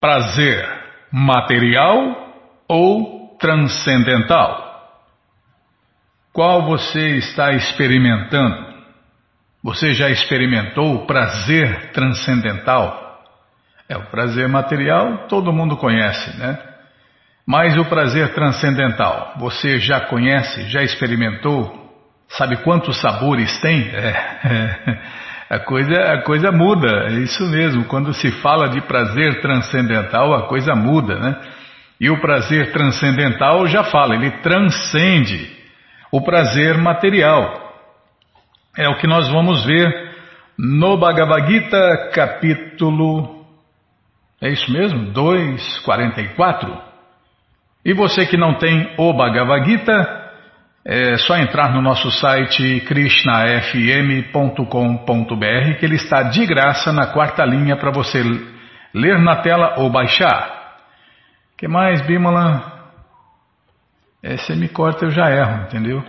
Prazer material ou transcendental? Qual você está experimentando? Você já experimentou prazer transcendental? É o prazer material, todo mundo conhece, né? Mas o prazer transcendental, você já conhece, já experimentou? Sabe quantos sabores tem? É, a, coisa, a coisa muda, é isso mesmo. Quando se fala de prazer transcendental, a coisa muda, né? E o prazer transcendental já fala, ele transcende o prazer material. É o que nós vamos ver no Bhagavad Gita, capítulo. É isso mesmo? 2,44. E você que não tem o Bhagavad Gita, é só entrar no nosso site krishnafm.com.br que ele está de graça na quarta linha para você ler na tela ou baixar. que mais, Bimala? É, você me corta, eu já erro, entendeu?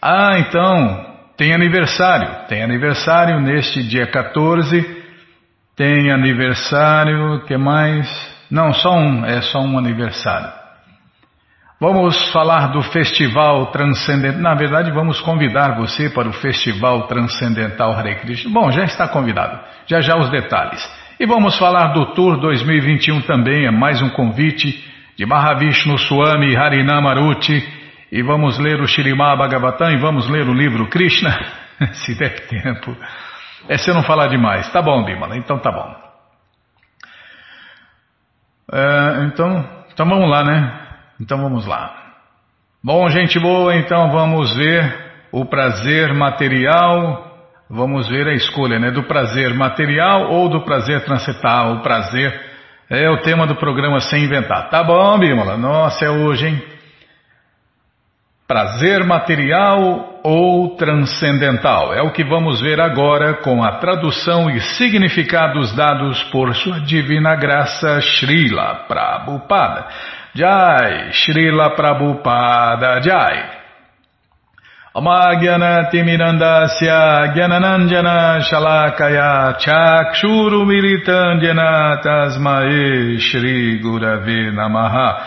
Ah, então, tem aniversário. Tem aniversário neste dia 14. Tem aniversário, que mais? Não, só um, é só um aniversário. Vamos falar do Festival Transcendental. Na verdade, vamos convidar você para o Festival Transcendental Hare Krishna. Bom, já está convidado. Já já os detalhes. E vamos falar do Tour 2021 também. É mais um convite de Mahavishnu Swami Harinamaruti. E vamos ler o Shirimá Bhagavatam e vamos ler o livro Krishna, se der tempo. É se eu não falar demais. Tá bom, Bimala. Então tá bom. É, então, então vamos lá, né? Então vamos lá. Bom, gente boa, então vamos ver o prazer material. Vamos ver a escolha, né? Do prazer material ou do prazer transcendental. O prazer é o tema do programa Sem Inventar. Tá bom, Bímola? Nossa, é hoje, hein? Prazer material ou transcendental? É o que vamos ver agora com a tradução e significados dados por Sua Divina Graça Srila Prabhupada. Jai, Srila Prabhupada Jai. Amagyanaatimirandasya Gyananandjana Shalakaya Chakshuru Militandjana Tasmae Shri Gurave Namaha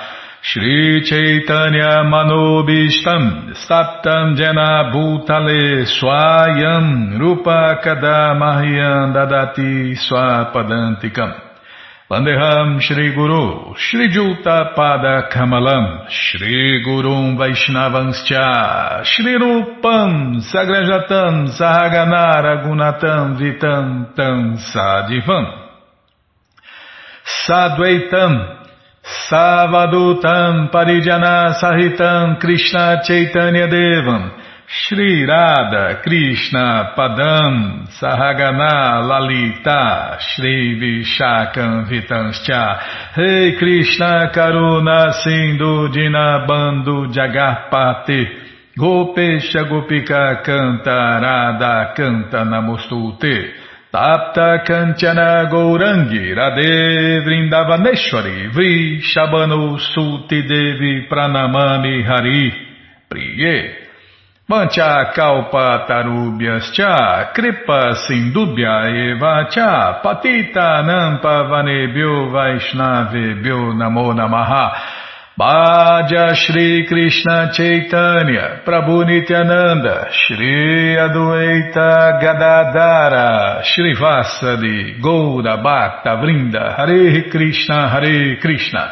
Shri Chaitanya Manobishtam Staptam Jana Bhutale Swayam Rupa Kadamahyam Dadati Swapadantikam Vandeham Shri Guru, Shri Juta Pada Kamalam, Shri Gurum Vaishnavanscha, Shri Rupam Sagrajatam Sahaganara Gunatam Vitam Tam Sadivam, Sadvaitam Savadutam Parijana Sahitam Krishna Chaitanya Devam, Shri Radha Krishna Padam Sahagana Lalita Shri Vishakam Vitanscha. Rei Krishna Karuna Sindhu Dinabando Jagarpate Gopesha Gopika Canta Radha Namostute. Tapta Kanchana Gourangi Radhe Vrindavaneshwari Vrishabhanu Suti Devi Pranamami Hari. Priye Mancha kalpa tarubhyas cha kripa sindubhya eva cha patita nampa vanebhyo vaishnavebhyo namo namaha. Bhaja Shri Krishna Chaitanya Prabhu Nityananda Shri Adueita Gadadara Shri Vasadi Goura Bhakta Vrinda Hare Krishna Hare Krishna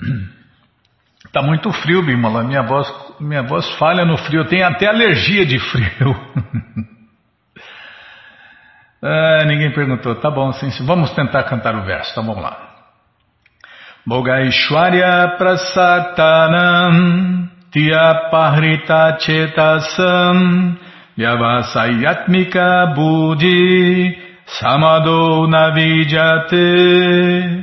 Tá muito frio, Bimala. Minha voz, minha voz falha no frio. Eu tenho até alergia de frio. ah, ninguém perguntou. Tá bom, sim, sim. Vamos tentar cantar o verso. Então vamos lá. Bogaishwarya prasatanam Tyapahrita chetasam Vyavasayatmika Buddhi Samado Navidyate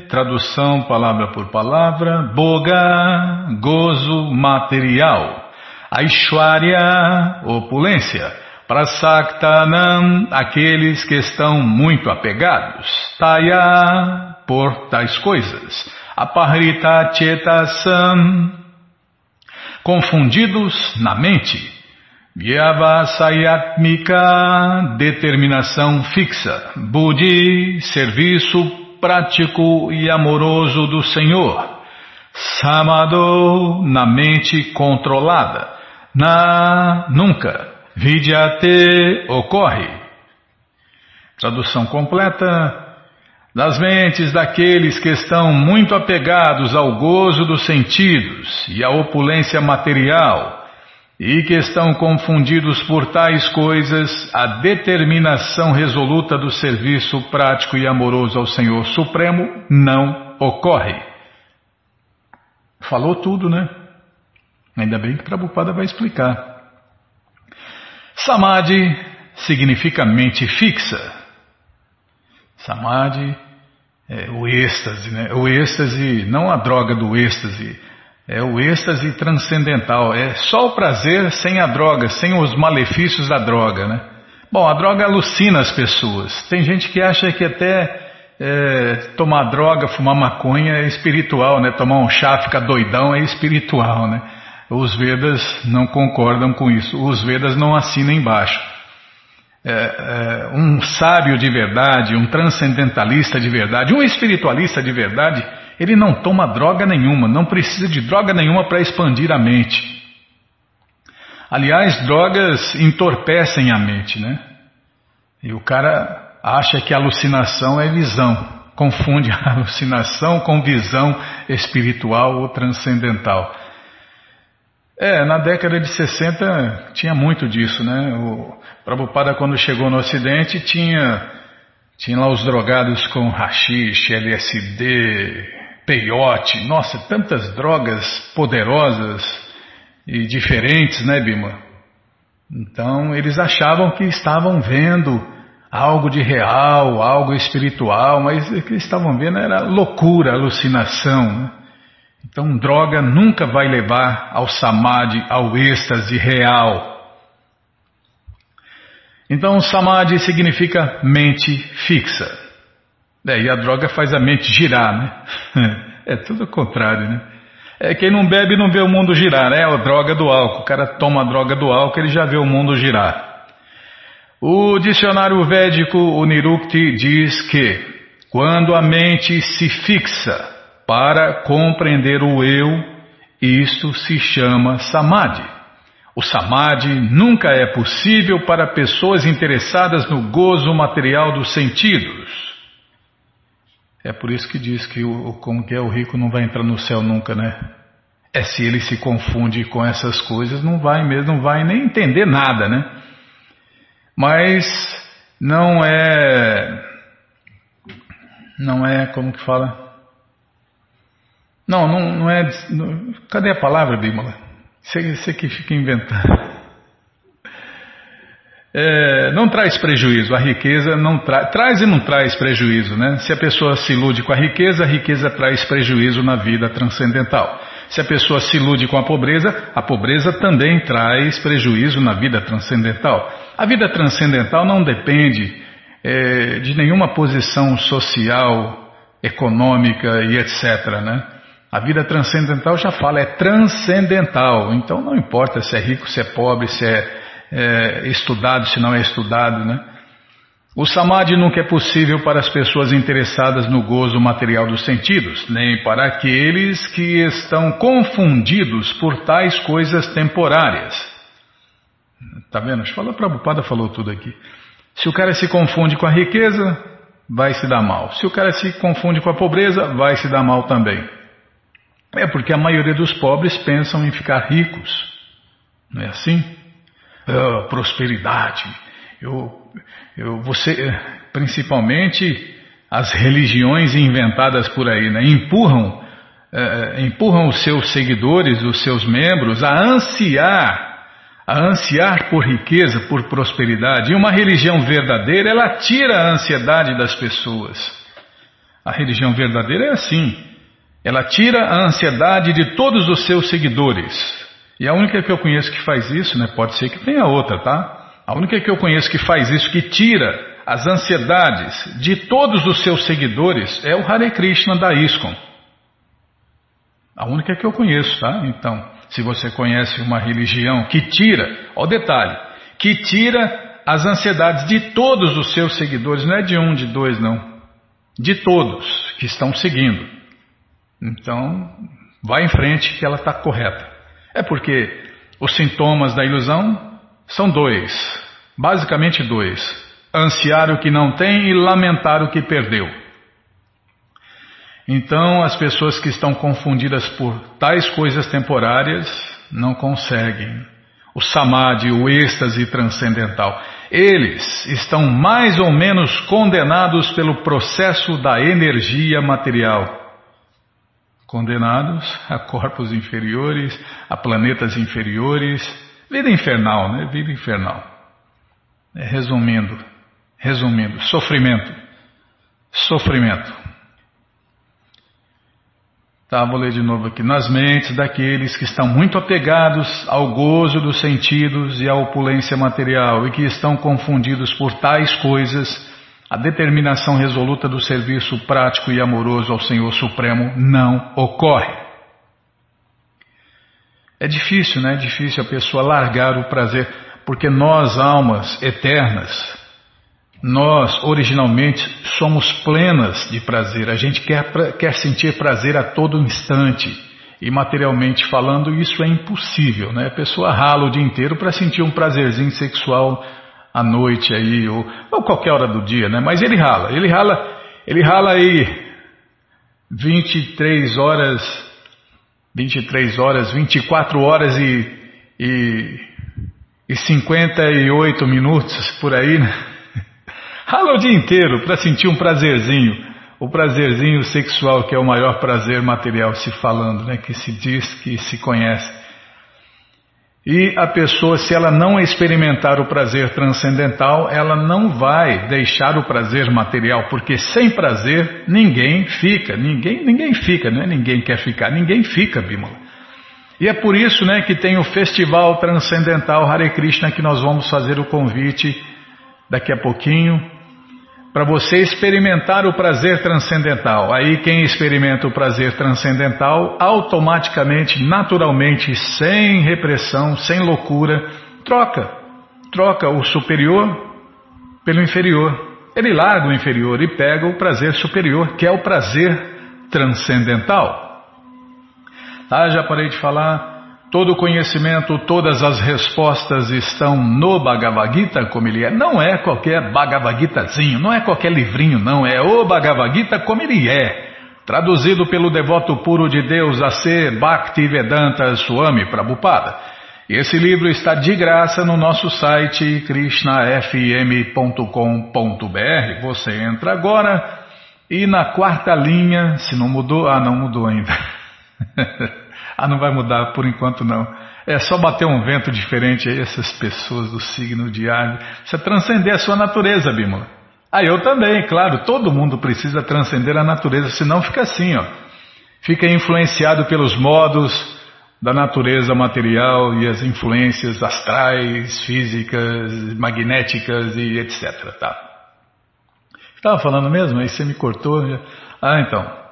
Tradução palavra por palavra. Boga, gozo material. Aishwarya, opulência. Prasaktanam, aqueles que estão muito apegados. Taya, por tais coisas. Aparita Chetasam Confundidos na mente Vyavasayatmika, determinação fixa. Budi, serviço prático e amoroso do Senhor. Samado, na mente controlada. Na, nunca. Vidyate, ocorre. Tradução completa. Das mentes daqueles que estão muito apegados ao gozo dos sentidos e à opulência material e que estão confundidos por tais coisas, a determinação resoluta do serviço prático e amoroso ao Senhor Supremo não ocorre. Falou tudo, né? Ainda bem que Prabhupada vai explicar. Samadhi significa mente fixa. Samadhi é o êxtase, né? O êxtase, não a droga do êxtase, é o êxtase transcendental. É só o prazer sem a droga, sem os malefícios da droga, né? Bom, a droga alucina as pessoas. Tem gente que acha que até é, tomar droga, fumar maconha é espiritual, né? Tomar um chá, ficar doidão é espiritual, né? Os Vedas não concordam com isso. Os Vedas não assinam embaixo. É, é, um sábio de verdade, um transcendentalista de verdade, um espiritualista de verdade ele não toma droga nenhuma, não precisa de droga nenhuma para expandir a mente. Aliás, drogas entorpecem a mente, né? E o cara acha que alucinação é visão, confunde a alucinação com visão espiritual ou transcendental. É, na década de 60 tinha muito disso, né? O Prabhupada, quando chegou no Ocidente, tinha, tinha lá os drogados com rachixe, LSD, peiote, nossa, tantas drogas poderosas e diferentes, né, Bima? Então eles achavam que estavam vendo algo de real, algo espiritual, mas o que estavam vendo era loucura, alucinação. Né? Então droga nunca vai levar ao samadhi, ao êxtase real. Então samadhi significa mente fixa. É, e a droga faz a mente girar, né? É tudo o contrário, né? É, quem não bebe não vê o mundo girar, né? A droga do álcool. O cara toma a droga do álcool, ele já vê o mundo girar. O dicionário védico, o Nirukti, diz que quando a mente se fixa para compreender o eu, isto se chama samadhi. O samadhi nunca é possível para pessoas interessadas no gozo material dos sentidos. É por isso que diz que o, como que é o rico não vai entrar no céu nunca, né? É se ele se confunde com essas coisas, não vai mesmo, não vai nem entender nada, né? Mas não é não é como que fala? Não, não, não é. Não, cadê a palavra, Bímola? Você, você que fica inventando é, não traz prejuízo. A riqueza não tra traz e não traz prejuízo, né? Se a pessoa se ilude com a riqueza, a riqueza traz prejuízo na vida transcendental. Se a pessoa se ilude com a pobreza, a pobreza também traz prejuízo na vida transcendental. A vida transcendental não depende é, de nenhuma posição social, econômica e etc. Né? A vida transcendental já fala, é transcendental. Então não importa se é rico, se é pobre, se é é, estudado, se não é estudado, né? O samadhi nunca é possível para as pessoas interessadas no gozo material dos sentidos, nem para aqueles que estão confundidos por tais coisas temporárias. Tá vendo? Fala, Prabhupada falou tudo aqui. Se o cara se confunde com a riqueza, vai se dar mal. Se o cara se confunde com a pobreza, vai se dar mal também. É porque a maioria dos pobres pensam em ficar ricos. Não é assim? Uh, prosperidade. Eu, eu, você, principalmente as religiões inventadas por aí, né, empurram, uh, empurram os seus seguidores, os seus membros, a ansiar, a ansiar por riqueza, por prosperidade. E uma religião verdadeira, ela tira a ansiedade das pessoas. A religião verdadeira é assim. Ela tira a ansiedade de todos os seus seguidores. E a única que eu conheço que faz isso, né? Pode ser que tenha outra, tá? A única que eu conheço que faz isso, que tira as ansiedades de todos os seus seguidores, é o Hare Krishna da ISKCON. A única que eu conheço, tá? Então, se você conhece uma religião que tira, ó detalhe, que tira as ansiedades de todos os seus seguidores, não é de um, de dois, não. De todos que estão seguindo. Então, vai em frente que ela está correta. É porque os sintomas da ilusão são dois, basicamente dois: ansiar o que não tem e lamentar o que perdeu. Então, as pessoas que estão confundidas por tais coisas temporárias não conseguem o samadhi, o êxtase transcendental. Eles estão mais ou menos condenados pelo processo da energia material. Condenados a corpos inferiores, a planetas inferiores, vida infernal, né? Vida infernal. É, resumindo, resumindo, sofrimento. Sofrimento. Tá, vou ler de novo aqui. Nas mentes daqueles que estão muito apegados ao gozo dos sentidos e à opulência material e que estão confundidos por tais coisas, a determinação resoluta do serviço prático e amoroso ao Senhor Supremo não ocorre. É difícil, né? É difícil a pessoa largar o prazer, porque nós, almas eternas, nós, originalmente, somos plenas de prazer. A gente quer, quer sentir prazer a todo instante. E materialmente falando, isso é impossível, né? A pessoa rala o dia inteiro para sentir um prazerzinho sexual à noite aí, ou, ou qualquer hora do dia, né? Mas ele rala, ele rala, ele rala aí 23 horas, 23 horas, 24 horas e, e, e 58 minutos por aí, né? Rala o dia inteiro para sentir um prazerzinho. O prazerzinho sexual, que é o maior prazer material se falando, né? que se diz, que se conhece. E a pessoa, se ela não experimentar o prazer transcendental, ela não vai deixar o prazer material, porque sem prazer ninguém fica, ninguém, ninguém fica, não é ninguém quer ficar, ninguém fica, Bimala. E é por isso né, que tem o Festival Transcendental Hare Krishna que nós vamos fazer o convite daqui a pouquinho para você experimentar o prazer transcendental. Aí quem experimenta o prazer transcendental, automaticamente, naturalmente, sem repressão, sem loucura, troca, troca o superior pelo inferior. Ele larga o inferior e pega o prazer superior, que é o prazer transcendental. Tá, já parei de falar. Todo conhecimento, todas as respostas estão no Bhagavad Gita, como ele é. Não é qualquer Bhagavad Gitazinho, não é qualquer livrinho, não. É o Bhagavad Gita como ele é. Traduzido pelo devoto puro de Deus a ser Bhaktivedanta Swami Prabhupada. Esse livro está de graça no nosso site krishnafm.com.br. Você entra agora e na quarta linha, se não mudou, ah, não mudou ainda. Ah, não vai mudar por enquanto não. É só bater um vento diferente aí, essas pessoas do signo de Águia. Você transcender a sua natureza, Bímola. Ah, eu também, claro, todo mundo precisa transcender a natureza, senão fica assim, ó. Fica influenciado pelos modos da natureza material e as influências astrais, físicas, magnéticas e etc. Tá? Estava falando mesmo? Aí você me cortou. Ah, então.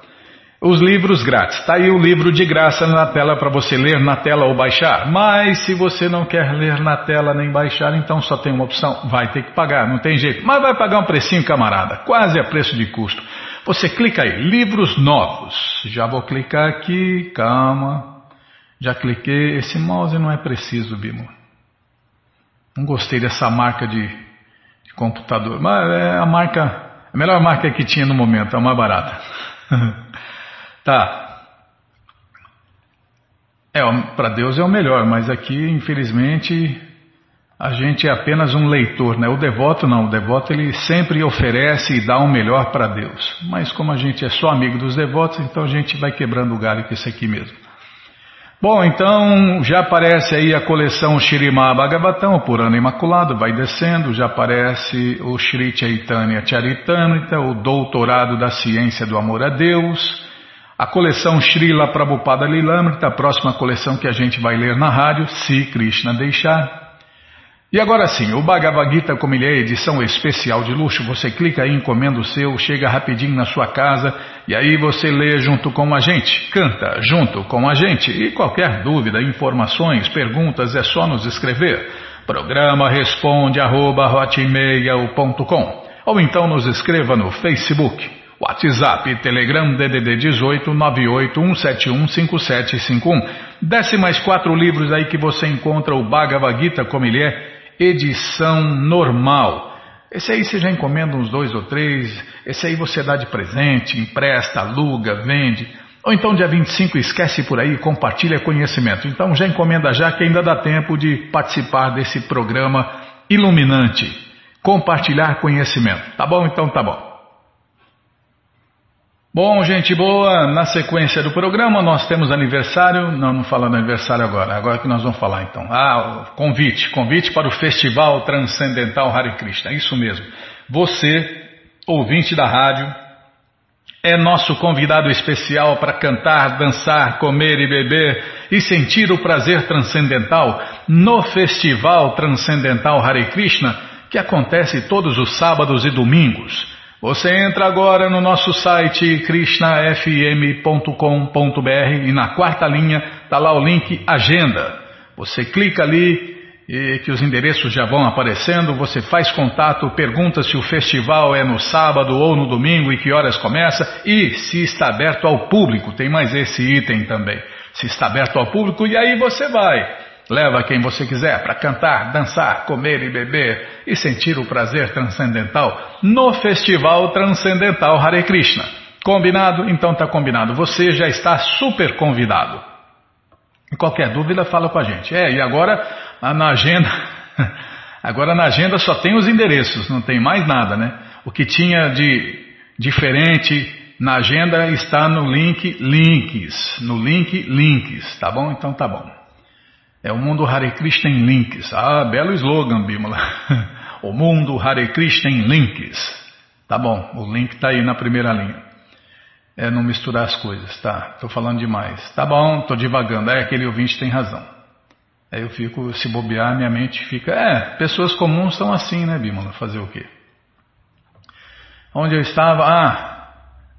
Os livros grátis. Está aí o livro de graça na tela para você ler na tela ou baixar. Mas se você não quer ler na tela nem baixar, então só tem uma opção. Vai ter que pagar, não tem jeito. Mas vai pagar um precinho, camarada. Quase a preço de custo. Você clica aí, livros novos. Já vou clicar aqui, calma. Já cliquei. Esse mouse não é preciso, Bimo. Não gostei dessa marca de, de computador. Mas é a marca, a melhor marca que tinha no momento, é a mais barata. Tá. É, para Deus é o melhor, mas aqui, infelizmente, a gente é apenas um leitor, né? O devoto não, o devoto ele sempre oferece e dá o melhor para Deus. Mas como a gente é só amigo dos devotos, então a gente vai quebrando o galho com isso aqui mesmo. Bom, então já aparece aí a coleção Shirimá Bhagavatam, por ano imaculado, vai descendo, já aparece o Shri Chaitanya Charitamrita, o Doutorado da Ciência do Amor a Deus, a coleção Srila Prabhupada Lilamrita, a próxima coleção que a gente vai ler na rádio, se Krishna deixar. E agora sim, o Bhagavad Gita, como ele é edição especial de luxo, você clica aí, encomenda o seu, chega rapidinho na sua casa e aí você lê junto com a gente, canta junto com a gente. E qualquer dúvida, informações, perguntas, é só nos escrever. Programa responde arroba, ou então nos escreva no Facebook, WhatsApp, Telegram, DDD 18 981715751. Desce mais quatro livros aí que você encontra o Bhagavad Gita como ele é edição normal. Esse aí você já encomenda uns dois ou três, esse aí você dá de presente, empresta, aluga, vende. Ou então dia 25 esquece por aí, compartilha conhecimento. Então já encomenda já que ainda dá tempo de participar desse programa iluminante. Compartilhar conhecimento. Tá bom? Então tá bom. Bom, gente boa, na sequência do programa nós temos aniversário, não, não falando aniversário agora, agora que nós vamos falar então. Ah, convite, convite para o Festival Transcendental Hare Krishna, isso mesmo. Você, ouvinte da rádio, é nosso convidado especial para cantar, dançar, comer e beber e sentir o prazer transcendental no Festival Transcendental Hare Krishna, que acontece todos os sábados e domingos. Você entra agora no nosso site krishnafm.com.br e na quarta linha está lá o link Agenda. Você clica ali e que os endereços já vão aparecendo, você faz contato, pergunta se o festival é no sábado ou no domingo e que horas começa e se está aberto ao público. Tem mais esse item também. Se está aberto ao público e aí você vai. Leva quem você quiser para cantar, dançar, comer e beber e sentir o prazer transcendental no Festival Transcendental Hare Krishna. Combinado? Então tá combinado. Você já está super convidado. Qualquer dúvida, fala com a gente. É, e agora na agenda. Agora na agenda só tem os endereços, não tem mais nada, né? O que tinha de diferente na agenda está no link links, no link links, tá bom? Então tá bom. É o mundo Hare Krishna em links. Ah, belo slogan, Bimala. o mundo Hare Krishna em links. Tá bom, o link está aí na primeira linha. É não misturar as coisas, tá? Estou falando demais. Tá bom, estou divagando. É, aquele ouvinte tem razão. Aí eu fico, se bobear, minha mente fica. É, pessoas comuns são assim, né, Bimala? Fazer o quê? Onde eu estava? Ah,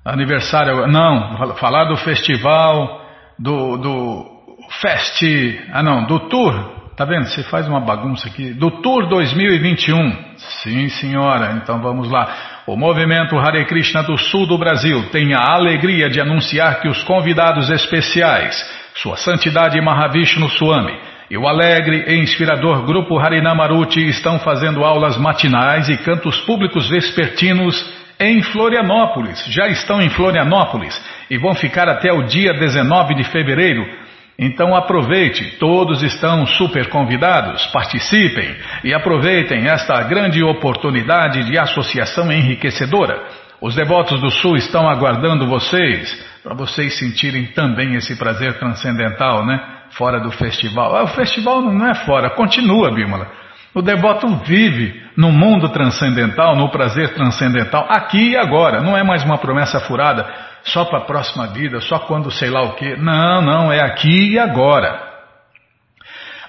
aniversário. Não, falar do festival, do, do Fest, ah não, do Tour, tá vendo? Você faz uma bagunça aqui. Do Tour 2021. Sim, senhora, então vamos lá. O movimento Hare Krishna do sul do Brasil tem a alegria de anunciar que os convidados especiais, Sua Santidade Mahavishnu Swami e o alegre e inspirador grupo Harinamaruti estão fazendo aulas matinais e cantos públicos vespertinos em Florianópolis. Já estão em Florianópolis e vão ficar até o dia 19 de fevereiro então aproveite, todos estão super convidados, participem e aproveitem esta grande oportunidade de associação enriquecedora. Os devotos do Sul estão aguardando vocês, para vocês sentirem também esse prazer transcendental, né? Fora do festival. Ah, o festival não é fora, continua, Bímola. O devoto vive no mundo transcendental, no prazer transcendental, aqui e agora. Não é mais uma promessa furada só para a próxima vida, só quando sei lá o que. Não, não, é aqui e agora.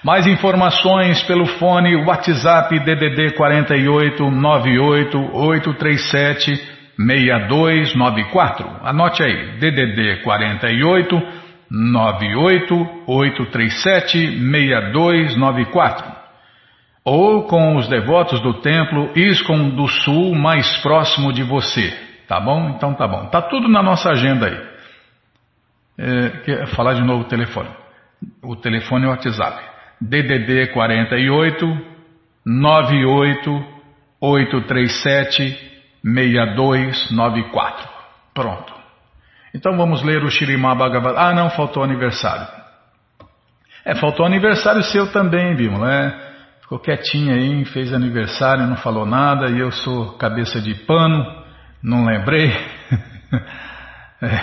Mais informações pelo fone WhatsApp DDD 48 98 837 6294. Anote aí, DDD 48 98 837 6294. Ou com os devotos do templo Iscom do Sul mais próximo de você. Tá bom? Então tá bom. Tá tudo na nossa agenda aí. É, quer falar de novo o telefone. O telefone é o WhatsApp. DDD 48 98 837 6294. Pronto. Então vamos ler o Shirimá Bhagavad. Ah, não, faltou aniversário. É, faltou aniversário seu também, Bímola. É, ficou quietinho aí, fez aniversário, não falou nada e eu sou cabeça de pano. Não lembrei? É,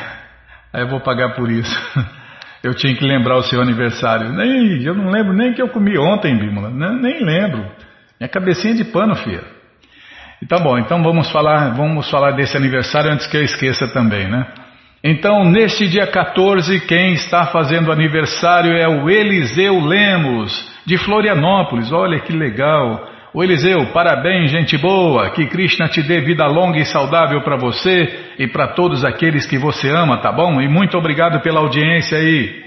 aí eu vou pagar por isso. Eu tinha que lembrar o seu aniversário. Nem, eu não lembro nem que eu comi ontem, Bímola. Nem, nem lembro. Minha cabecinha de pano, filha. Então, bom, então vamos falar, vamos falar desse aniversário antes que eu esqueça também, né? Então, neste dia 14, quem está fazendo aniversário é o Eliseu Lemos, de Florianópolis. Olha que legal. O Eliseu, parabéns, gente boa. Que Krishna te dê vida longa e saudável para você e para todos aqueles que você ama, tá bom? E muito obrigado pela audiência aí.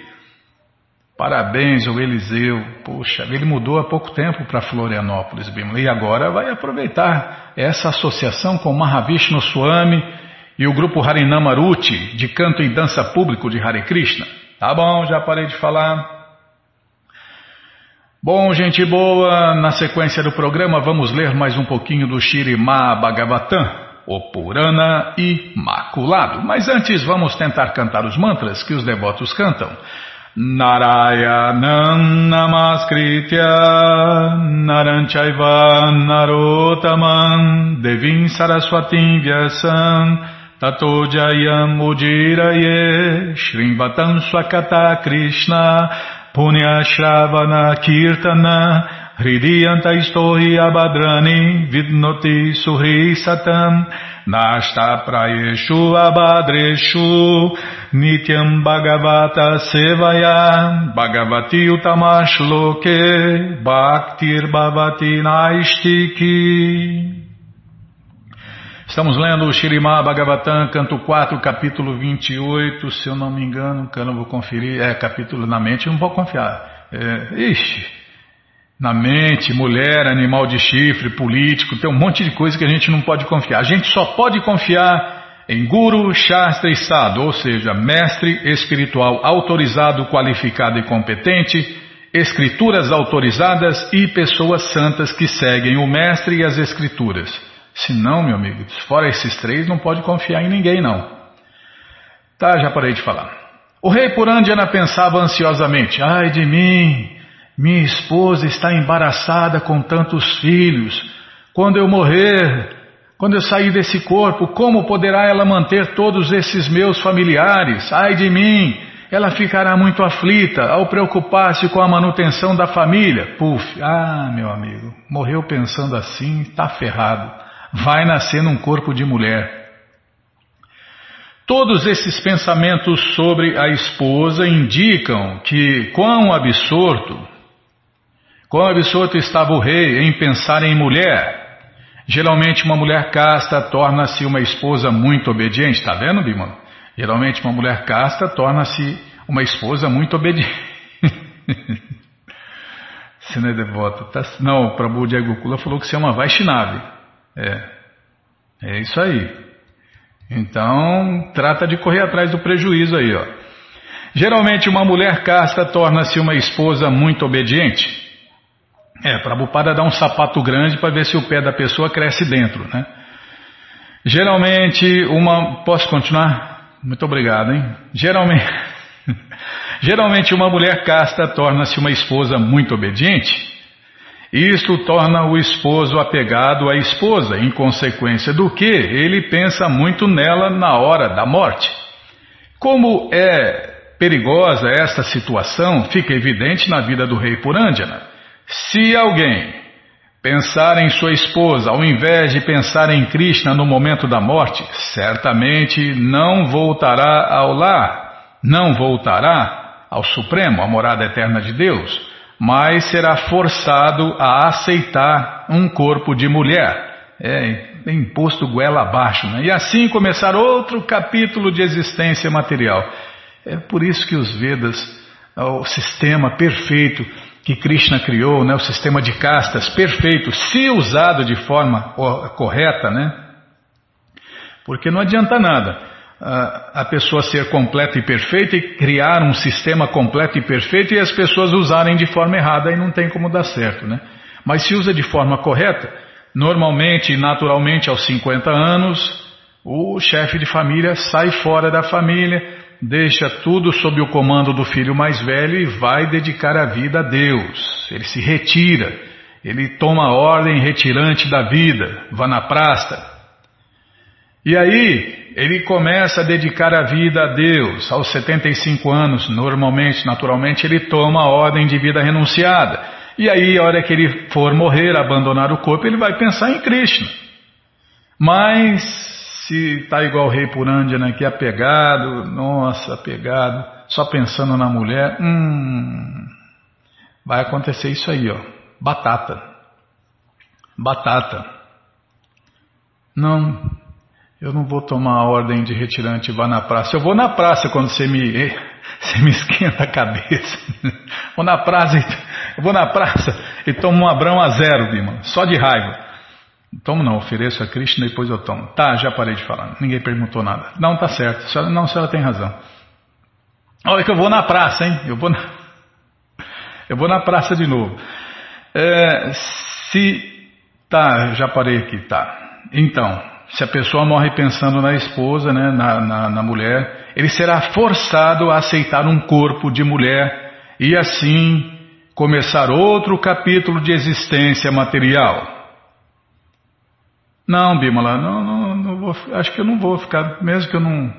Parabéns, o Eliseu. Puxa, ele mudou há pouco tempo para Florianópolis, Bimla, e agora vai aproveitar essa associação com Mahavishnu Swami e o grupo Harinamaruti, de canto e dança público de Hare Krishna. Tá bom, já parei de falar. Bom, gente boa, na sequência do programa vamos ler mais um pouquinho do Shirimá Bhagavatam, o Purana Imaculado. Mas antes vamos tentar cantar os mantras que os devotos cantam. Narayanam Namaskritya Naranchaiva Narotaman Devim Saraswatim Vyasam Tato Jayam Ujiraye Shrimvatam Swakata Krishna Punya Shravana Kirtana Hridiyanta Istohi Abadrani Vidnoti Suhi Satam Nashta Prayeshu Abadreshu Nityam Bhagavata Sevaya Bhagavati Utamash Loke Bhaktir Bhavati Naistiki Estamos lendo o Shirimá Bhagavatam, canto 4, capítulo 28, se eu não me engano, que eu não vou conferir, é capítulo na mente, não vou confiar. É, ixi, na mente, mulher, animal de chifre, político, tem um monte de coisa que a gente não pode confiar. A gente só pode confiar em Guru, Shastra e Sadhu, ou seja, mestre espiritual autorizado, qualificado e competente, escrituras autorizadas e pessoas santas que seguem o mestre e as escrituras. Se não, meu amigo, fora esses três, não pode confiar em ninguém, não. Tá, já parei de falar. O rei Purandjana pensava ansiosamente: ai de mim, minha esposa está embaraçada com tantos filhos. Quando eu morrer, quando eu sair desse corpo, como poderá ela manter todos esses meus familiares? Ai de mim, ela ficará muito aflita ao preocupar-se com a manutenção da família. Puf, ah, meu amigo, morreu pensando assim, está ferrado vai nascer num corpo de mulher. Todos esses pensamentos sobre a esposa indicam que quão absorto, quão absorto estava o rei em pensar em mulher. Geralmente uma mulher casta torna-se uma esposa muito obediente, está vendo, Bimano? Geralmente uma mulher casta torna-se uma esposa muito obediente. Você não é devoto. Tá? Não, o Prabhu de Agukula falou que você é uma Vaishnava. É. É isso aí. Então, trata de correr atrás do prejuízo aí, ó. Geralmente uma mulher casta torna-se uma esposa muito obediente. É, Prabhupada dá um sapato grande para ver se o pé da pessoa cresce dentro, né? Geralmente uma... Posso continuar? Muito obrigado, hein? Geralmente... Geralmente uma mulher casta torna-se uma esposa muito obediente isto torna o esposo apegado à esposa, em consequência do que ele pensa muito nela na hora da morte. Como é perigosa esta situação, fica evidente na vida do rei Purandjana. Se alguém pensar em sua esposa ao invés de pensar em Krishna no momento da morte, certamente não voltará ao lar, não voltará ao Supremo, a morada eterna de Deus mas será forçado a aceitar um corpo de mulher. É, imposto goela abaixo. Né? E assim começar outro capítulo de existência material. É por isso que os Vedas, o sistema perfeito que Krishna criou, né, o sistema de castas perfeito, se usado de forma correta, né? Porque não adianta nada a pessoa ser completa e perfeita e criar um sistema completo e perfeito e as pessoas usarem de forma errada e não tem como dar certo, né? Mas se usa de forma correta, normalmente e naturalmente aos 50 anos, o chefe de família sai fora da família, deixa tudo sob o comando do filho mais velho e vai dedicar a vida a Deus. Ele se retira, ele toma a ordem retirante da vida, vá na prasta E aí ele começa a dedicar a vida a Deus. Aos 75 anos, normalmente, naturalmente, ele toma a ordem de vida renunciada. E aí, a hora que ele for morrer, abandonar o corpo, ele vai pensar em Krishna. Mas se está igual o rei Purandjana aqui, apegado, nossa, apegado, só pensando na mulher, hum, vai acontecer isso aí, ó, batata, batata. Não, eu não vou tomar a ordem de retirante e vá na praça. Eu vou na praça quando você me, você me esquenta a cabeça. Vou na praça, eu vou na praça e tomo um abrão a zero, Bima, só de raiva. Tomo não, ofereço a Krishna e depois eu tomo. Tá, já parei de falar. Ninguém perguntou nada. Não, tá certo. A senhora, não, a senhora tem razão. Olha que eu vou na praça, hein? Eu vou na, eu vou na praça de novo. É, se. Tá, já parei aqui, tá. Então, se a pessoa morre pensando na esposa, né, na, na, na mulher, ele será forçado a aceitar um corpo de mulher e assim começar outro capítulo de existência material. Não, Bimala, não, não, não vou, acho que eu não vou ficar, mesmo que eu não,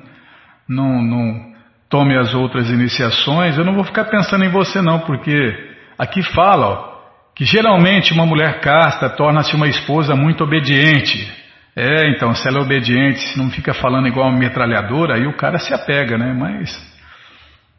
não, não tome as outras iniciações, eu não vou ficar pensando em você não, porque aqui fala ó, que geralmente uma mulher casta torna-se uma esposa muito obediente. É, então, se ela é obediente, se não fica falando igual uma metralhadora, aí o cara se apega, né? Mas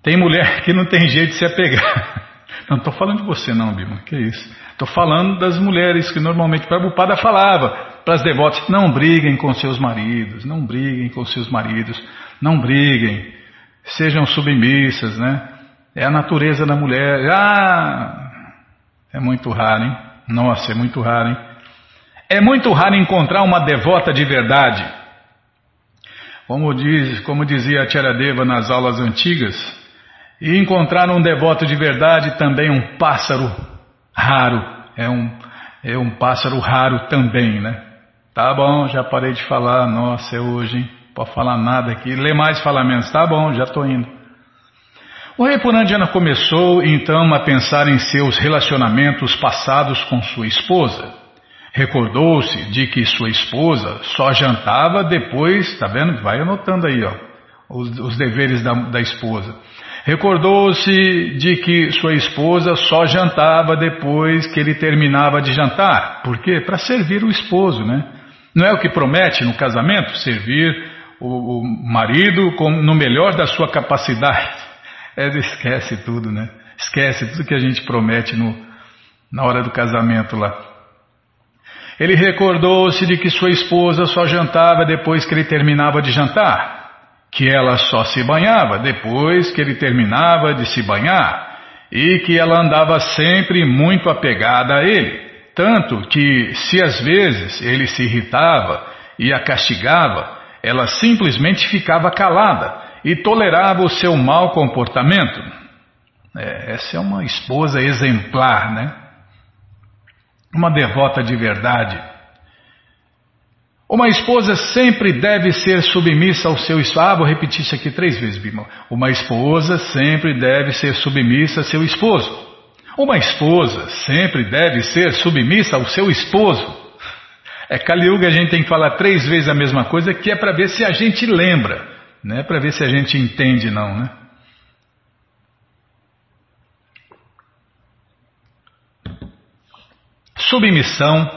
tem mulher que não tem jeito de se apegar. Não estou falando de você não, Bima, que isso. Estou falando das mulheres que normalmente Prabhupada falava para as devotas, não briguem com seus maridos, não briguem com seus maridos, não briguem, sejam submissas, né? É a natureza da mulher. Ah, é muito raro, hein? Nossa, é muito raro, hein? É muito raro encontrar uma devota de verdade. Como, diz, como dizia a Tiaradeva nas aulas antigas, e encontrar um devoto de verdade também um pássaro raro. É um, é um pássaro raro também, né? Tá bom, já parei de falar. Nossa, é hoje, hein? Pode falar nada aqui. Lê mais, fala menos. Tá bom, já estou indo. O rei Purandiana começou então a pensar em seus relacionamentos passados com sua esposa. Recordou-se de que sua esposa só jantava depois, tá vendo? Vai anotando aí, ó, os, os deveres da, da esposa. Recordou-se de que sua esposa só jantava depois que ele terminava de jantar. Por quê? Para servir o esposo, né? Não é o que promete no casamento? Servir o, o marido com, no melhor da sua capacidade. É, esquece tudo, né? Esquece tudo que a gente promete no, na hora do casamento lá. Ele recordou-se de que sua esposa só jantava depois que ele terminava de jantar que ela só se banhava depois que ele terminava de se banhar e que ela andava sempre muito apegada a ele, tanto que, se às vezes ele se irritava e a castigava, ela simplesmente ficava calada e tolerava o seu mau comportamento. É, essa é uma esposa exemplar, né? Uma devota de verdade. Uma esposa sempre deve ser submissa ao seu esposo. Ah, vou repetir isso aqui três vezes, Bima. Uma esposa sempre deve ser submissa ao seu esposo. Uma esposa sempre deve ser submissa ao seu esposo. É Kaliuga, a gente tem que falar três vezes a mesma coisa, que é para ver se a gente lembra, não é para ver se a gente entende, não, né? Submissão,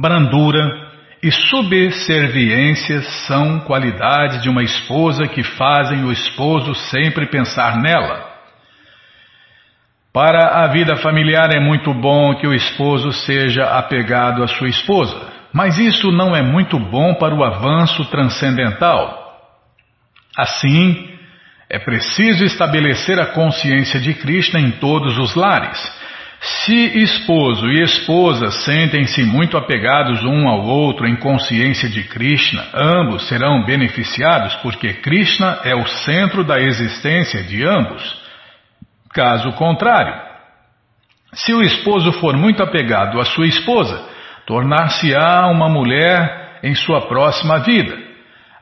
brandura, e subserviência são qualidades de uma esposa que fazem o esposo sempre pensar nela. Para a vida familiar é muito bom que o esposo seja apegado à sua esposa, mas isso não é muito bom para o avanço transcendental. Assim, é preciso estabelecer a consciência de Krishna em todos os lares se esposo e esposa sentem-se muito apegados um ao outro em consciência de Krishna, ambos serão beneficiados porque Krishna é o centro da existência de ambos. Caso contrário, se o esposo for muito apegado à sua esposa, tornar-se-á uma mulher em sua próxima vida.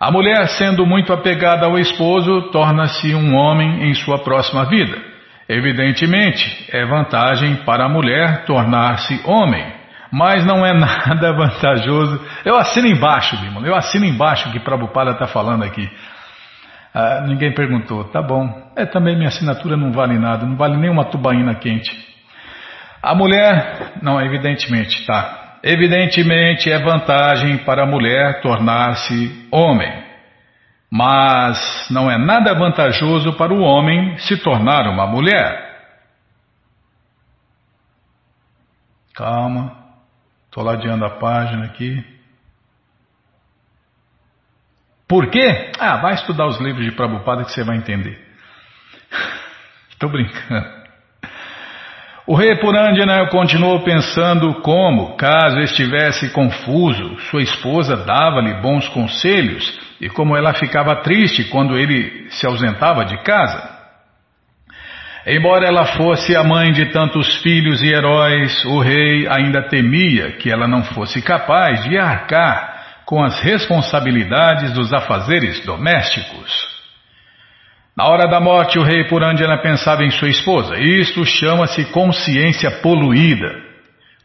A mulher, sendo muito apegada ao esposo, torna-se um homem em sua próxima vida. Evidentemente, é vantagem para a mulher tornar-se homem, mas não é nada vantajoso. Eu assino embaixo, Bimala, eu assino embaixo o que Prabhupada está falando aqui. Ah, ninguém perguntou, tá bom. É, também minha assinatura não vale nada, não vale nem uma tubaína quente. A mulher, não, evidentemente, tá. Evidentemente é vantagem para a mulher tornar-se homem. Mas não é nada vantajoso para o homem se tornar uma mulher. Calma, estou ladeando a página aqui. Por quê? Ah, vai estudar os livros de Prabhupada que você vai entender. Estou brincando. O rei Purandjana continuou pensando como, caso estivesse confuso, sua esposa dava-lhe bons conselhos e como ela ficava triste quando ele se ausentava de casa. Embora ela fosse a mãe de tantos filhos e heróis, o rei ainda temia que ela não fosse capaz de arcar com as responsabilidades dos afazeres domésticos. Na hora da morte, o rei Purandjana pensava em sua esposa. Isto chama-se consciência poluída.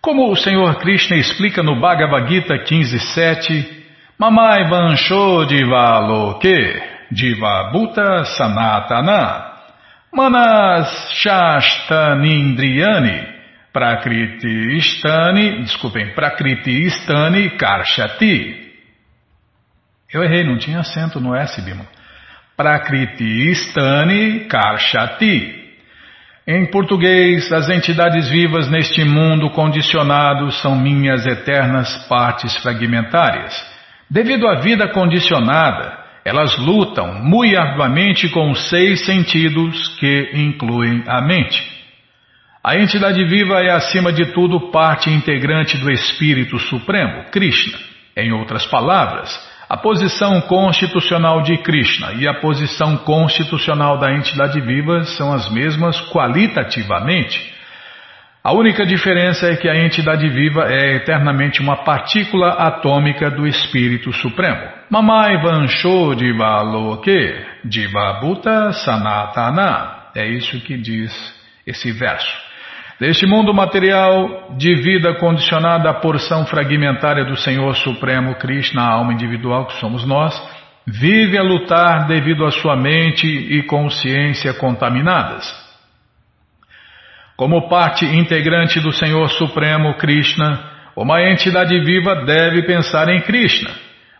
Como o Senhor Krishna explica no Bhagavad Gita 15.7, Mamai Vansho Divaloke Divabhuta Sanatana Manas Shastanindriyani Prakriti Istani, desculpem, Prakriti Istani Karshati. Eu errei, não tinha acento no S, Bima. Prakriti Stani Karshati. Em português, as entidades vivas neste mundo condicionado são minhas eternas partes fragmentárias. Devido à vida condicionada, elas lutam muito arduamente com os seis sentidos que incluem a mente. A entidade viva é, acima de tudo, parte integrante do Espírito Supremo, Krishna. Em outras palavras, a posição constitucional de Krishna e a posição constitucional da entidade viva são as mesmas qualitativamente. A única diferença é que a entidade viva é eternamente uma partícula atômica do Espírito Supremo. Mamai Vansho Divaloke Divabhuta Sanatana. É isso que diz esse verso. Deste mundo material de vida condicionada à porção fragmentária do Senhor Supremo Krishna, a alma individual que somos nós, vive a lutar devido à sua mente e consciência contaminadas. Como parte integrante do Senhor Supremo Krishna, uma entidade viva deve pensar em Krishna.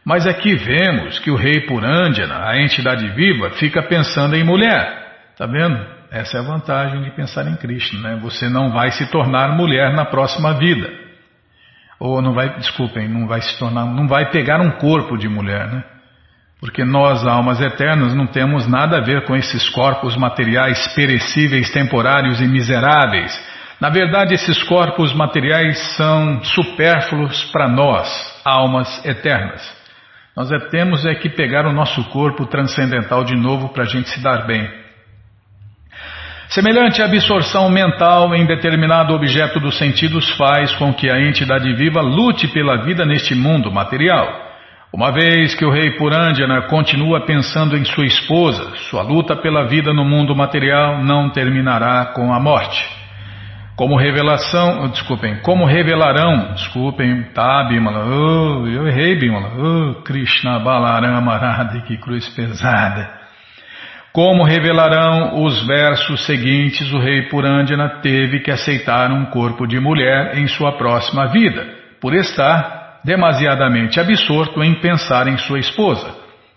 Mas aqui vemos que o rei Purandjana, a entidade viva, fica pensando em mulher. Está vendo? Essa é a vantagem de pensar em Krishna, né? Você não vai se tornar mulher na próxima vida. Ou não vai, desculpem, não vai se tornar, não vai pegar um corpo de mulher, né? Porque nós, almas eternas, não temos nada a ver com esses corpos materiais perecíveis, temporários e miseráveis. Na verdade, esses corpos materiais são supérfluos para nós, almas eternas. Nós é, temos é que pegar o nosso corpo transcendental de novo para a gente se dar bem. Semelhante absorção mental em determinado objeto dos sentidos faz com que a entidade viva lute pela vida neste mundo material. Uma vez que o rei Purandjana continua pensando em sua esposa, sua luta pela vida no mundo material não terminará com a morte. Como revelação, desculpem, como revelarão, desculpem, tá, Bimala, oh, eu errei, Bimala, oh, Krishna Balarama Radha, que cruz pesada. Como revelarão os versos seguintes, o rei Purandjana teve que aceitar um corpo de mulher em sua próxima vida, por estar demasiadamente absorto em pensar em sua esposa.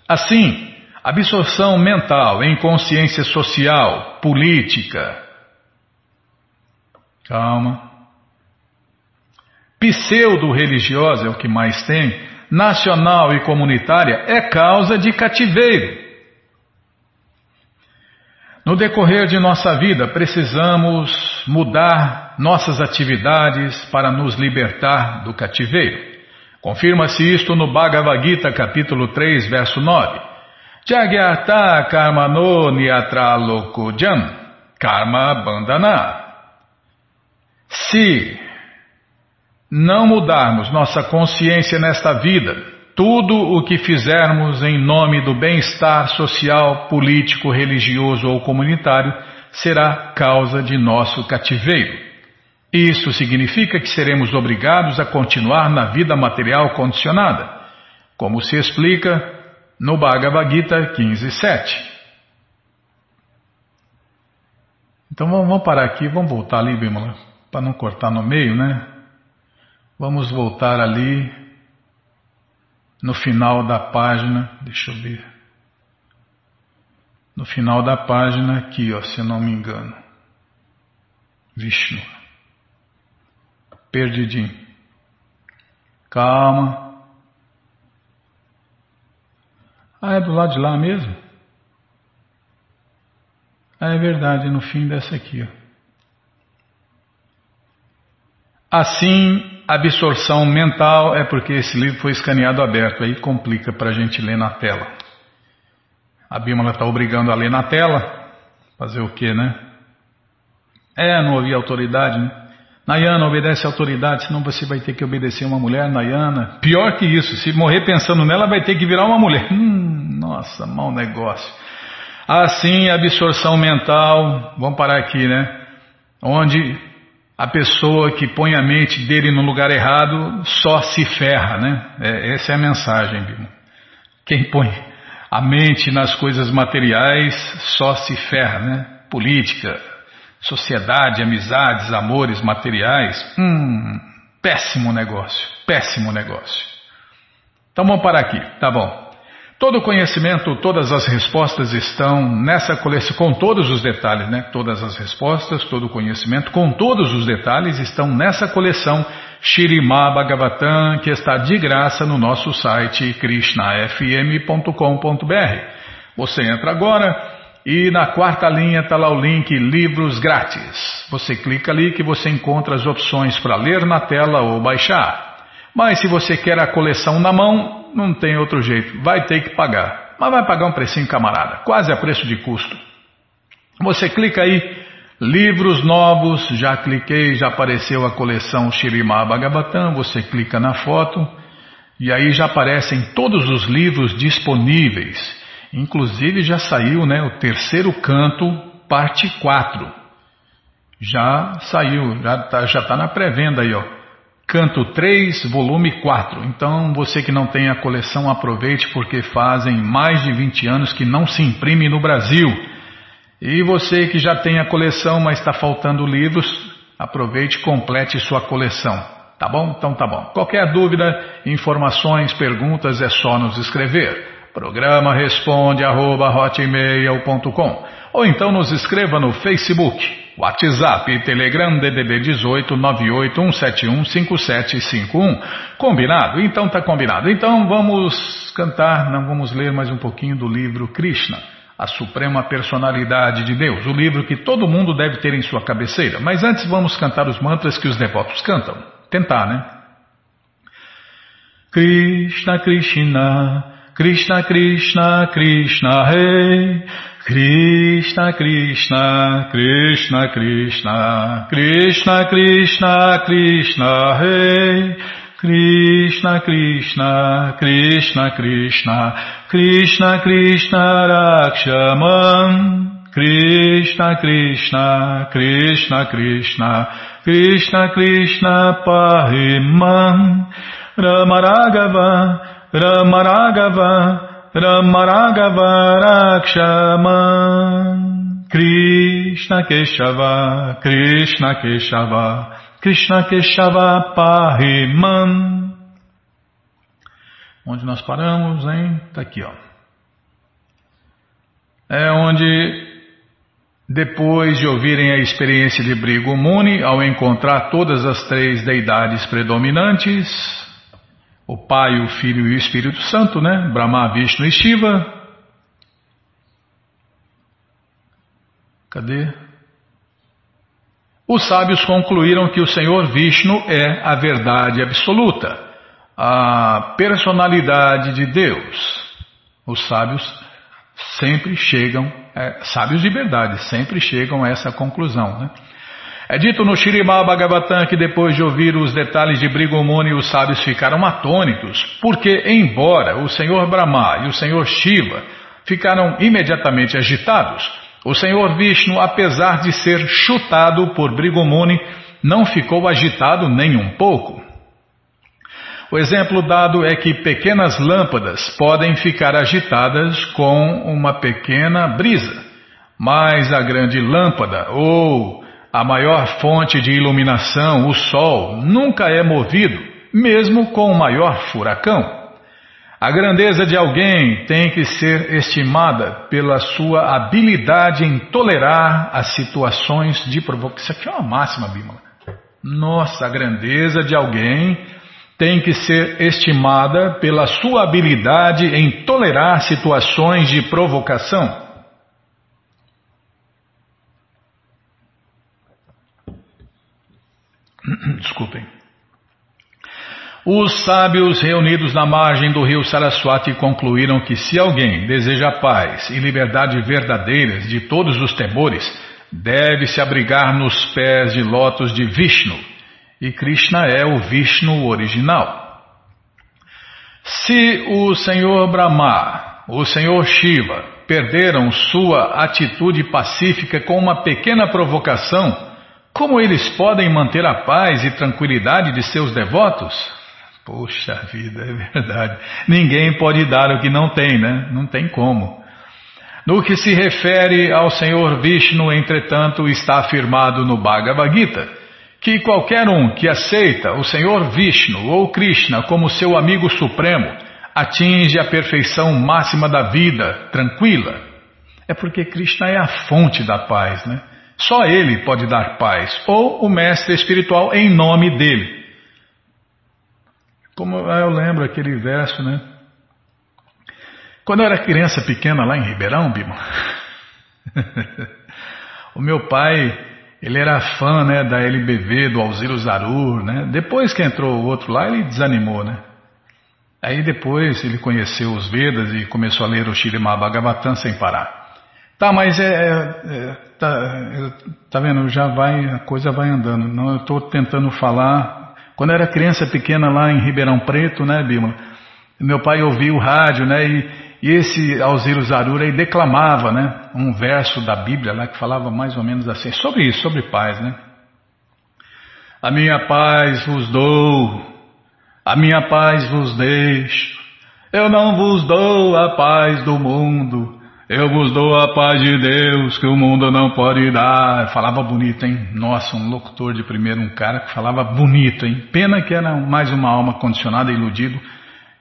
Assim, absorção mental em consciência social, política. Calma. Pseudo-religiosa é o que mais tem, nacional e comunitária é causa de cativeiro. No decorrer de nossa vida, precisamos mudar nossas atividades para nos libertar do cativeiro. Confirma-se isto no Bhagavad Gita, capítulo 3, verso 9. Jagyata karmano niatralokujam karma bandana. Se não mudarmos nossa consciência nesta vida, tudo o que fizermos em nome do bem-estar social, político, religioso ou comunitário será causa de nosso cativeiro. Isso significa que seremos obrigados a continuar na vida material condicionada, como se explica no Bhagavad Gita 15.7. Então vamos parar aqui, vamos voltar ali, para não cortar no meio, né? Vamos voltar ali no final da página, deixa eu ver. No final da página aqui, ó, se eu não me engano. Vishnu. Perdidinho. Calma. Ah, é do lado de lá mesmo? Ah, é verdade, no fim dessa aqui. Ó. Assim, absorção mental é porque esse livro foi escaneado aberto, aí complica para a gente ler na tela. A Bímola está obrigando a ler na tela, fazer o quê, né? É, não ouvir autoridade, né? Nayana, obedece a autoridade, senão você vai ter que obedecer uma mulher, Nayana. Pior que isso, se morrer pensando nela, vai ter que virar uma mulher. Hum, nossa, mau negócio. Assim, absorção mental, vamos parar aqui, né? Onde a pessoa que põe a mente dele no lugar errado só se ferra, né? É, essa é a mensagem, Bimo. Quem põe a mente nas coisas materiais só se ferra, né? Política, sociedade, amizades, amores materiais, hum, péssimo negócio, péssimo negócio. Então vamos parar aqui, tá bom. Todo o conhecimento, todas as respostas estão nessa coleção, com todos os detalhes, né? Todas as respostas, todo o conhecimento, com todos os detalhes estão nessa coleção Shirimá Bhagavatam, que está de graça no nosso site krishnafm.com.br. Você entra agora e na quarta linha está lá o link Livros Grátis. Você clica ali que você encontra as opções para ler na tela ou baixar. Mas se você quer a coleção na mão, não tem outro jeito, vai ter que pagar. Mas vai pagar um precinho, camarada, quase a preço de custo. Você clica aí, livros novos, já cliquei, já apareceu a coleção Shirimá Bhagavatam, você clica na foto e aí já aparecem todos os livros disponíveis. Inclusive já saiu né, o terceiro canto, parte 4. Já saiu, já está já tá na pré-venda aí, ó. Canto 3, volume 4. Então, você que não tem a coleção, aproveite porque fazem mais de 20 anos que não se imprime no Brasil. E você que já tem a coleção, mas está faltando livros, aproveite e complete sua coleção. Tá bom? Então tá bom. Qualquer dúvida, informações, perguntas é só nos escrever. Programa responde arroba, ou então nos escreva no Facebook WhatsApp e Telegram DDD 18 981715751. Combinado? Então tá combinado. Então vamos cantar, não vamos ler mais um pouquinho do livro Krishna, a suprema personalidade de Deus, o livro que todo mundo deve ter em sua cabeceira. Mas antes vamos cantar os mantras que os devotos cantam. Tentar, né? Krishna Krishna Krishna Krishna Krishna Rei Krishna Krishna Krishna Krishna Krishna Krishna Krishna Hey Krishna Krishna Krishna Krishna Krishna Krishna Rakshaman Krishna Krishna Krishna Krishna Krishna Krishna Pahiman Ramaragava Ramaragava Ramaragavarakshaman Krishna Keshava Krishna Keshava Krishna Keshava Pahiman Onde nós paramos, hein? Tá aqui, ó. É onde depois de ouvirem a experiência de Brigo Muni, ao encontrar todas as três deidades predominantes, o Pai, o Filho e o Espírito Santo, né? Brahma, Vishnu e Shiva. Cadê? Os sábios concluíram que o Senhor Vishnu é a verdade absoluta, a personalidade de Deus. Os sábios sempre chegam, é, sábios de verdade, sempre chegam a essa conclusão. Né? É dito no Shirimá Bhagavatam que depois de ouvir os detalhes de Brigomuni, os sábios ficaram atônitos, porque, embora o Senhor Brahma e o Senhor Shiva ficaram imediatamente agitados, o Senhor Vishnu, apesar de ser chutado por Brigomuni, não ficou agitado nem um pouco. O exemplo dado é que pequenas lâmpadas podem ficar agitadas com uma pequena brisa, mas a grande lâmpada ou a maior fonte de iluminação, o Sol, nunca é movido, mesmo com o maior furacão. A grandeza de alguém tem que ser estimada pela sua habilidade em tolerar as situações de provocação. Isso aqui é uma máxima, Bímola. Nossa, a grandeza de alguém tem que ser estimada pela sua habilidade em tolerar situações de provocação. Desculpem. Os sábios reunidos na margem do rio Saraswati concluíram que se alguém deseja paz e liberdade verdadeiras de todos os temores, deve se abrigar nos pés de lótus de Vishnu. E Krishna é o Vishnu original. Se o Senhor Brahma, o Senhor Shiva, perderam sua atitude pacífica com uma pequena provocação, como eles podem manter a paz e tranquilidade de seus devotos? Poxa vida, é verdade. Ninguém pode dar o que não tem, né? Não tem como. No que se refere ao Senhor Vishnu, entretanto, está afirmado no Bhagavad Gita que qualquer um que aceita o Senhor Vishnu ou Krishna como seu amigo supremo atinge a perfeição máxima da vida, tranquila. É porque Krishna é a fonte da paz, né? Só ele pode dar paz, ou o mestre espiritual em nome dele. Como ah, eu lembro aquele verso, né? Quando eu era criança pequena lá em Ribeirão, Bimo, o meu pai, ele era fã né, da LBV, do Alziro Zarur, né? Depois que entrou o outro lá, ele desanimou, né? Aí depois ele conheceu os Vedas e começou a ler o Shirimá Bhagavatam sem parar. Tá, mas é, é, é tá, tá vendo, já vai, a coisa vai andando. Não, eu estou tentando falar quando eu era criança pequena lá em Ribeirão Preto, né, Bima? Meu pai ouvia o rádio, né? E, e esse Alziro Zarura aí declamava, né? Um verso da Bíblia lá que falava mais ou menos assim, sobre isso, sobre paz, né? A minha paz vos dou, a minha paz vos deixo. Eu não vos dou a paz do mundo, eu vos dou a paz de Deus que o mundo não pode dar. Falava bonito, hein? Nossa, um locutor de primeiro, um cara que falava bonito, hein? Pena que era mais uma alma condicionada, iludido.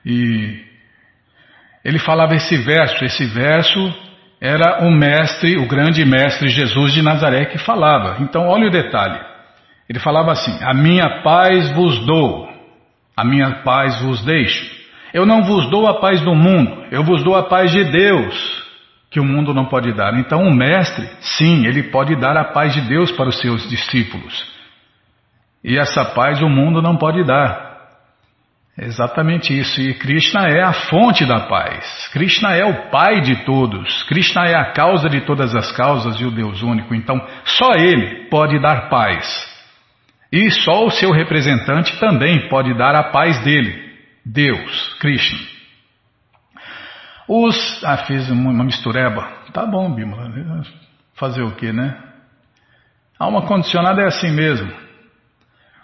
E ele falava esse verso. Esse verso era o mestre, o grande mestre Jesus de Nazaré que falava. Então, olha o detalhe. Ele falava assim: A minha paz vos dou, a minha paz vos deixo. Eu não vos dou a paz do mundo, eu vos dou a paz de Deus que o mundo não pode dar. Então, o mestre, sim, ele pode dar a paz de Deus para os seus discípulos. E essa paz o mundo não pode dar. Exatamente isso. E Krishna é a fonte da paz. Krishna é o Pai de todos. Krishna é a causa de todas as causas e o Deus único. Então, só Ele pode dar paz. E só o seu representante também pode dar a paz dele. Deus, Krishna. Os. Ah, fiz uma mistureba. Tá bom, Bímola. Fazer o que, né? Alma condicionada é assim mesmo.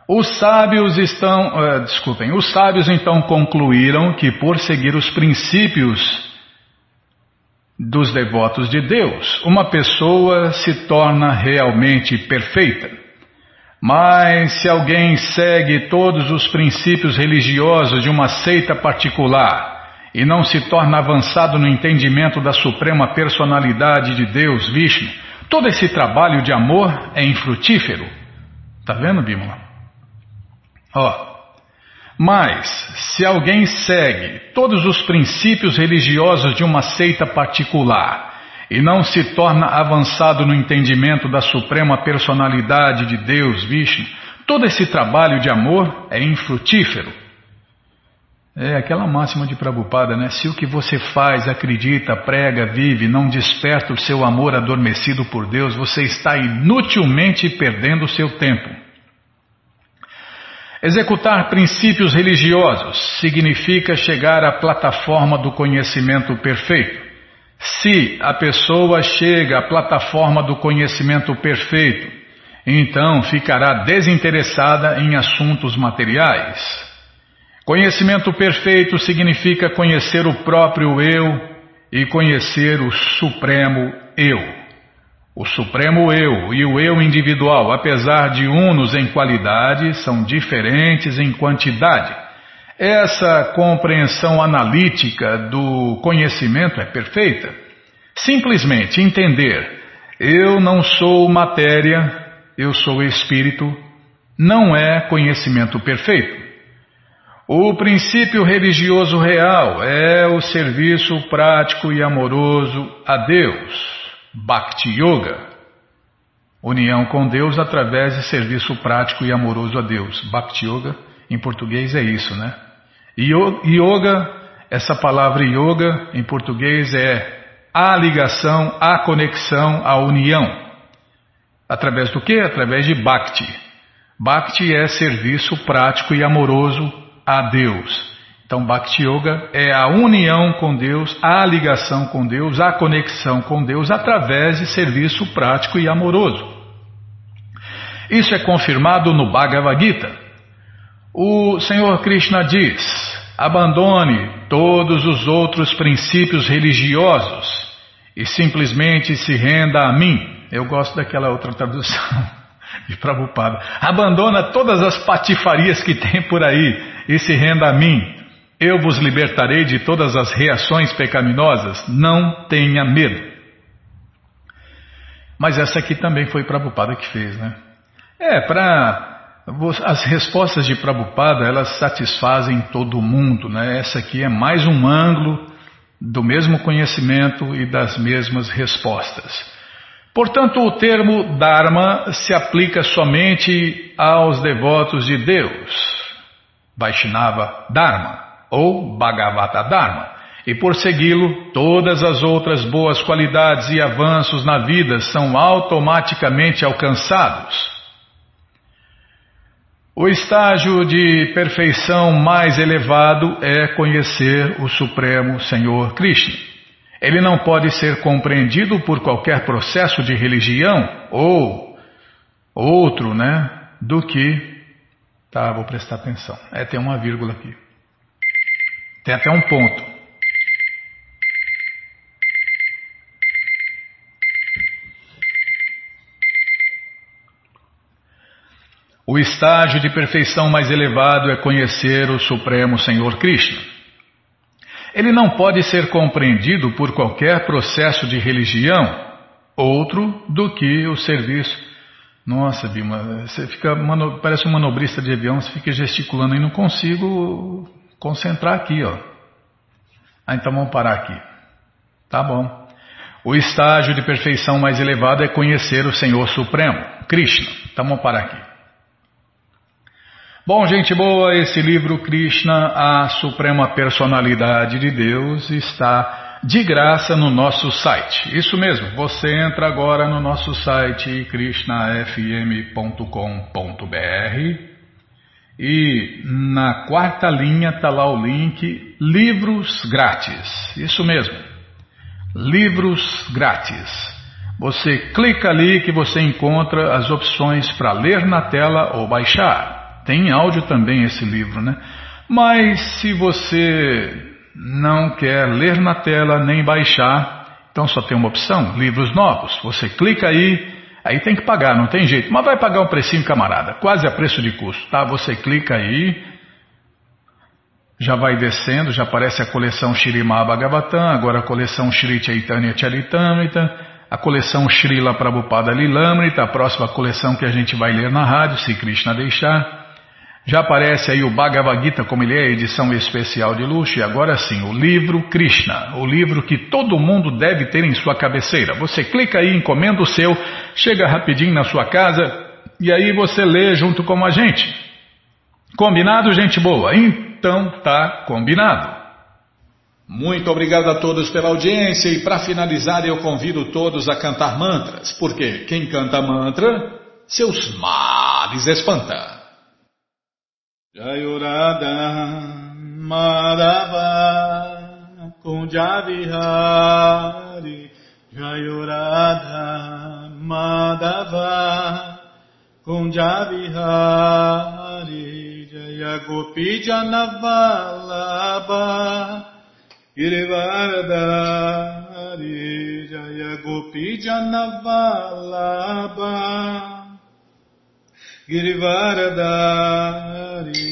Os sábios estão. Uh, desculpem, os sábios então concluíram que por seguir os princípios dos devotos de Deus, uma pessoa se torna realmente perfeita. Mas se alguém segue todos os princípios religiosos de uma seita particular, e não se torna avançado no entendimento da suprema personalidade de Deus, Vishnu, todo esse trabalho de amor é infrutífero. Tá vendo, Bímola? Ó. Mas, se alguém segue todos os princípios religiosos de uma seita particular e não se torna avançado no entendimento da suprema personalidade de Deus, Vishnu, todo esse trabalho de amor é infrutífero. É aquela máxima de Prabhupada, né? Se o que você faz, acredita, prega, vive, não desperta o seu amor adormecido por Deus, você está inutilmente perdendo o seu tempo. Executar princípios religiosos significa chegar à plataforma do conhecimento perfeito. Se a pessoa chega à plataforma do conhecimento perfeito, então ficará desinteressada em assuntos materiais. Conhecimento perfeito significa conhecer o próprio eu e conhecer o Supremo Eu. O Supremo Eu e o Eu individual, apesar de unos em qualidade, são diferentes em quantidade. Essa compreensão analítica do conhecimento é perfeita. Simplesmente entender: eu não sou matéria, eu sou espírito, não é conhecimento perfeito. O princípio religioso real é o serviço prático e amoroso a Deus, Bhakti Yoga. União com Deus através de serviço prático e amoroso a Deus. Bhakti Yoga, em português, é isso, né? Yoga, essa palavra yoga, em português, é a ligação, a conexão, a união. Através do que? Através de Bhakti. Bhakti é serviço prático e amoroso a Deus. Então, Bhakti Yoga é a união com Deus, a ligação com Deus, a conexão com Deus através de serviço prático e amoroso. Isso é confirmado no Bhagavad Gita. O Senhor Krishna diz: abandone todos os outros princípios religiosos e simplesmente se renda a mim. Eu gosto daquela outra tradução de Prabhupada. Abandona todas as patifarias que tem por aí e se renda a mim. Eu vos libertarei de todas as reações pecaminosas. Não tenha medo. Mas essa aqui também foi Prabhupada que fez, né? É, para as respostas de Prabhupada, elas satisfazem todo mundo, né? Essa aqui é mais um ângulo do mesmo conhecimento e das mesmas respostas. Portanto, o termo Dharma se aplica somente aos devotos de Deus, Vaishnava Dharma ou Bhagavata Dharma, e por segui-lo, todas as outras boas qualidades e avanços na vida são automaticamente alcançados. O estágio de perfeição mais elevado é conhecer o Supremo Senhor Krishna. Ele não pode ser compreendido por qualquer processo de religião ou outro, né, do que. Tá, vou prestar atenção. É, tem uma vírgula aqui. Tem até um ponto. O estágio de perfeição mais elevado é conhecer o Supremo Senhor Krishna. Ele não pode ser compreendido por qualquer processo de religião outro do que o serviço. Nossa, Bima, você fica parece um manobrista de avião, você fica gesticulando e não consigo concentrar aqui, ó. Ah, então vamos parar aqui. Tá bom. O estágio de perfeição mais elevado é conhecer o Senhor Supremo, Krishna. Então vamos parar aqui. Bom, gente boa, esse livro Krishna, a Suprema Personalidade de Deus, está de graça no nosso site. Isso mesmo, você entra agora no nosso site krishnafm.com.br e na quarta linha está lá o link Livros Grátis. Isso mesmo, Livros Grátis. Você clica ali que você encontra as opções para ler na tela ou baixar. Tem áudio também esse livro, né? Mas se você não quer ler na tela nem baixar, então só tem uma opção: livros novos. Você clica aí, aí tem que pagar, não tem jeito. Mas vai pagar um precinho, camarada, quase a preço de custo, tá? Você clica aí, já vai descendo, já aparece a coleção Shirima Bhagavatam, agora a coleção Shri Chaitanya Charitamrita, a coleção Srila Prabhupada Lilamrita, a próxima coleção que a gente vai ler na rádio, se Krishna deixar. Já aparece aí o Bhagavad Gita, como ele é, edição especial de luxo, e agora sim, o livro Krishna, o livro que todo mundo deve ter em sua cabeceira. Você clica aí, encomenda o seu, chega rapidinho na sua casa e aí você lê junto com a gente. Combinado, gente boa? Então tá combinado. Muito obrigado a todos pela audiência e para finalizar eu convido todos a cantar mantras, porque quem canta mantra, seus males espanta. Jayurada Madhava Kunjavihari Jayurada Madhava Kunjavihari Jaya Gopi Janavalabha Girivaradari Jaya Gopi Janavalabha Girivaradari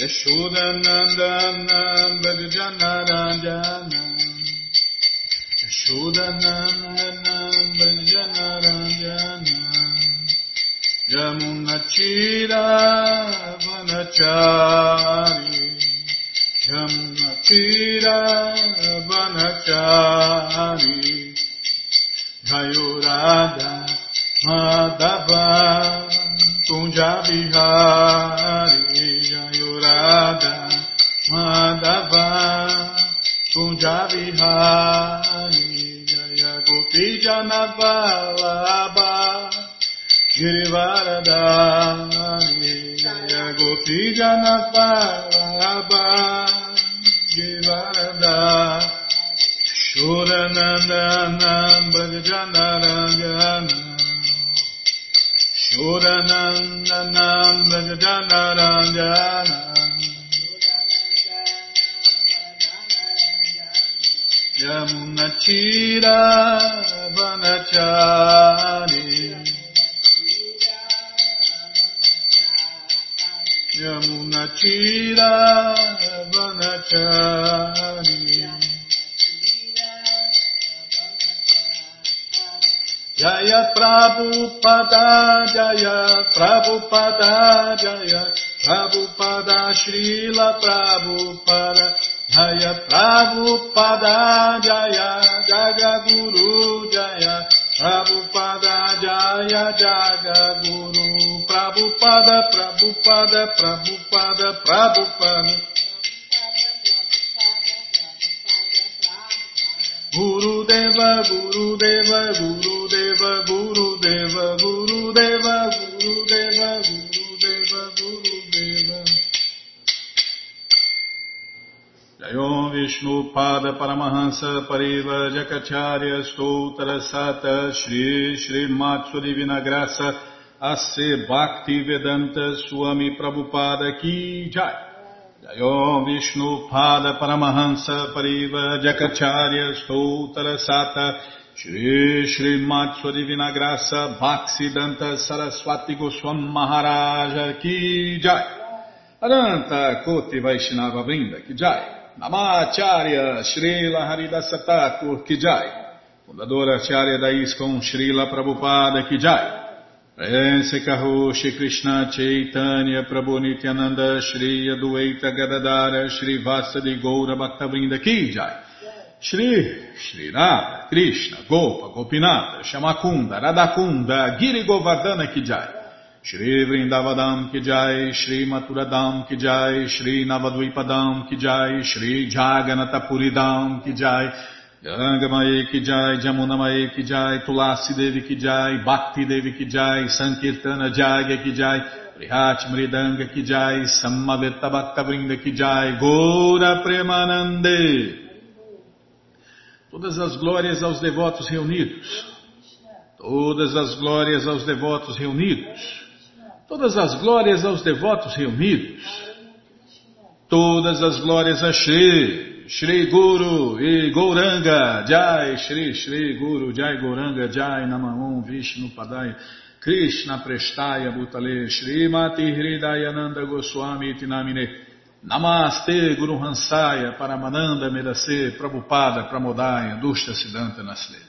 Yashoda Nandana Bhajanaranjana Yashoda Nandana Bhajanaranjana Yamuna Chira Vanachari Yamuna Chira Vanachari Jayurada Madhavari Tunja Vihari Jayurada Madhava. Tunja Vihari Jaya Gopi Janabalaba Girivaradari Jaya Gopi Janabalaba Girivaradari Shuranandanam Shuranandana Bhajanarangana Yamunachira Vanachari Yamunachira Vanachari Jaya Prabhupada Jaya Prabhupada Jaya Prabhupada Srila Prabhupada Jaya Prabhupada Jaya Jagaguru Jaya Prabhupada Jaya Jagaguru Prabhupada Prabhupada Prabhupada Prabhupada Guru Gurudeva, Gurudeva, Gurudeva, Gurudeva, Gurudeva, Gurudeva, Gurudeva, Gurudeva. Jayom Vishnu Pada Paramahansa Pariva Jakacharya Stoutra Sata Shri Shri Matsuri Divina Ase Bhakti Vedanta Swami Prabhupada Ki Jai Jayom Vishnu Pada Paramahansa Pariva Jakacharya Stoutra Sata Shri Shri Matsu Divina Graça Bhaksidanta Saraswati Goswam Maharaja Ki Jai Aranta Koti Vaishnava Brinda Ki Jai Namacharya Srila Haridasa Thakur Ki Jai Fundadora Acharya da ISKCON Srila Prabhupada Ki Jai Prense Karoshi Krishna Chaitanya Prabhu Nityananda Shri Adueita Gadadara Shri Vasadi Goura Bhaktavinda Kijai Shri Shri Rada Krishna Gopa Gopinata Shamakunda Radakunda Giri Govardhana Kijai Shri Vrindavadam Kijai Shri Maturadam Kijai Shri Navadvipadam Kijai Shri Jaganatapuridam Kijai Shri Gangamaye Ki Jai Jamunamaye Ki Jai Tulasi Devi Ki Jai Bhakti Devi Ki Jai Sankirtana Jagya Ki Jai Prihat Mridanga Ki Jai Samaveta Bhakta Vrinda Ki Jai Gora Premanande Todas as glórias aos devotos reunidos. Todas as glórias aos devotos reunidos. Todas as glórias aos devotos reunidos. Todas as glórias a Shri, Shri Guru e Gouranga, Jai, Shri, Shri Guru, Jai Gouranga, Jai Namaon, Vishnu Padaya, Krishna Prestaya Bhutale, Shri Mati Hridayananda Goswami Tinamine, Namaste Guru Hansaya, Paramananda Medase, Prabhupada, Pramodaya, Dushta Siddhanta Nasle.